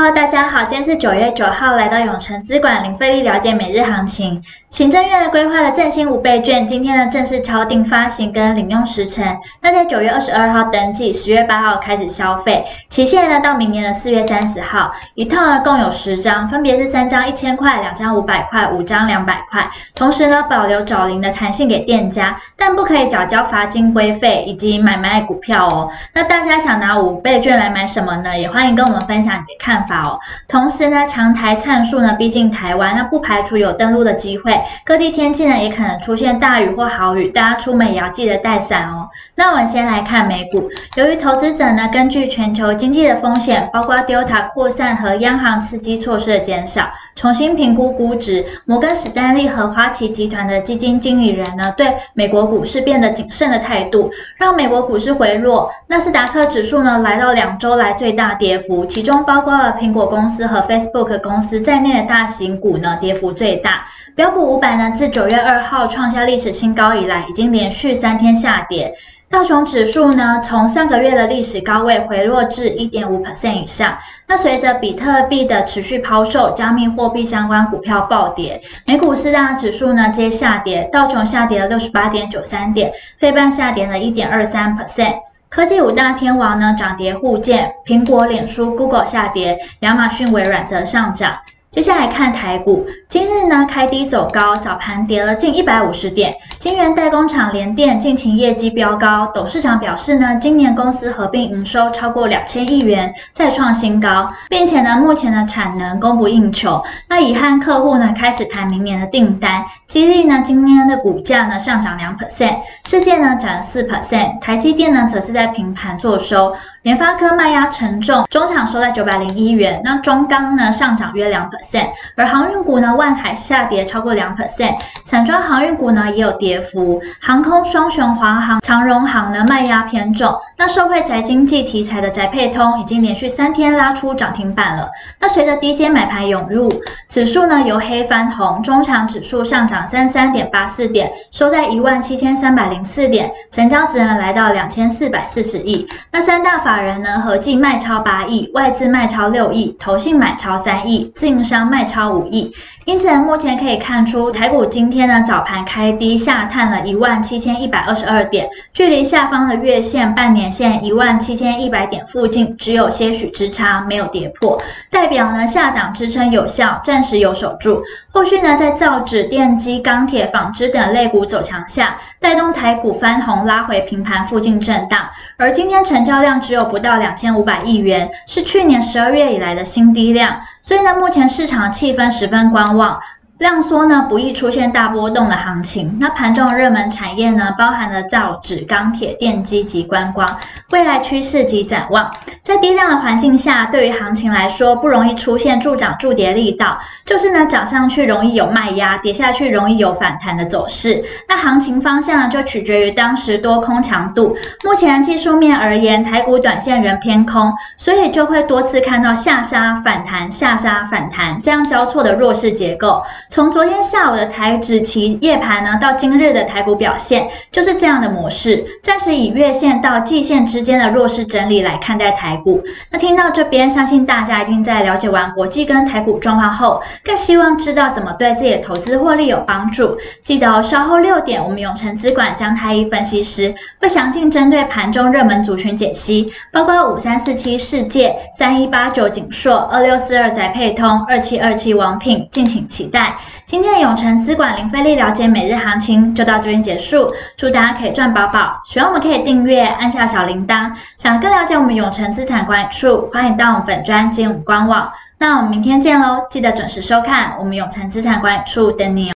Hello，大家好，今天是九月九号，来到永诚资管零费力了解每日行情。行政院的规划的振兴五倍券，今天呢正式敲定发行跟领用时程。那在九月二十二号登记，十月八号开始消费，期限呢到明年的四月三十号。一套呢共有十张，分别是三张一千块，两张五百块，五张两百块。同时呢保留找零的弹性给店家，但不可以缴交罚金规费以及买卖股票哦。那大家想拿五倍券来买什么呢？也欢迎跟我们分享你的看法哦。同时呢，强台灿数呢逼近台湾，那不排除有登陆的机会。各地天气呢也可能出现大雨或豪雨，大家出门也要记得带伞哦。那我们先来看美股，由于投资者呢根据全球经济的风险，包括 Delta 扩散和央行刺激措施的减少，重新评估估值。摩根史丹利和花旗集团的基金经理人呢对美国股市变得谨慎的态度，让美国股市回落。纳斯达克指数呢来到两周来最大跌幅，其中包括了苹果公司和 Facebook 公司在内的大型股呢跌幅最大。标普五百呢自九月二号创下历史新高以来，已经连续三天下跌。道琼指数呢从上个月的历史高位回落至一点五 percent 以上。那随着比特币的持续抛售，加密货币相关股票暴跌。美股四大指数呢皆下跌，道琼下跌了六十八点九三点，费半下跌了一点二三 percent。科技五大天王呢涨跌互见，苹果、脸书、Google 下跌，亚马逊、微软则上涨。接下来看台股，今日呢开低走高，早盘跌了近一百五十点。晶圆代工厂联电近期业绩飙高，董事长表示呢，今年公司合并营收超过两千亿元，再创新高，并且呢目前的产能供不应求。那已和客户呢开始谈明年的订单，激励呢今天的股价呢上涨两 percent，世界呢涨了四 percent，台积电呢则是在平盘作收。联发科卖压沉重，中场收在九百零一元。那中钢呢上涨约两 percent，而航运股呢万海下跌超过两 percent，散装航运股呢也有跌幅。航空双雄华航、长荣航呢卖压偏重。那受惠宅经济题材的宅配通已经连续三天拉出涨停板了。那随着低阶买盘涌入，指数呢由黑翻红，中长指数上涨三十三点八四点，收在一万七千三百零四点，成交值呢来到两千四百四十亿。那三大。法人呢合计卖超八亿，外资卖超六亿，投信买超三亿，自营商卖超五亿。因此，目前可以看出，台股今天呢早盘开低下探了一万七千一百二十二点，距离下方的月线、半年线一万七千一百点附近只有些许之差，没有跌破，代表呢下档支撑有效，暂时有守住。后续呢在造纸、电机、钢铁、纺织等类股走强下，带动台股翻红，拉回平盘附近震荡。而今天成交量只有不到两千五百亿元，是去年十二月以来的新低量，所以呢，目前市场气氛十分观望。量缩呢，不易出现大波动的行情。那盘中热门产业呢，包含了造纸、钢铁、电机及观光。未来趋势及展望，在低量的环境下，对于行情来说，不容易出现助涨助跌力道，就是呢，涨上去容易有卖压，跌下去容易有反弹的走势。那行情方向呢，就取决于当时多空强度。目前技术面而言，台股短线仍偏空，所以就会多次看到下杀反弹、下杀反弹这样交错的弱势结构。从昨天下午的台指期夜盘呢，到今日的台股表现，就是这样的模式。暂时以月线到季线之间的弱势整理来看待台股。那听到这边，相信大家一定在了解完国际跟台股状况后，更希望知道怎么对自己的投资获利有帮助。记得哦，稍后六点，我们永诚资管江太一分析师会详尽针对盘中热门族群解析，包括五三四七世界、三一八九景硕、二六四二宅配通、二七二七王品，敬请期待。今天的永诚资管零费力了解每日行情就到这边结束，祝大家可以赚饱饱。喜欢我们可以订阅，按下小铃铛。想更了解我们永诚资产管理处，欢迎到我们粉专进入官网。那我们明天见喽，记得准时收看我们永诚资产管理处等你哦。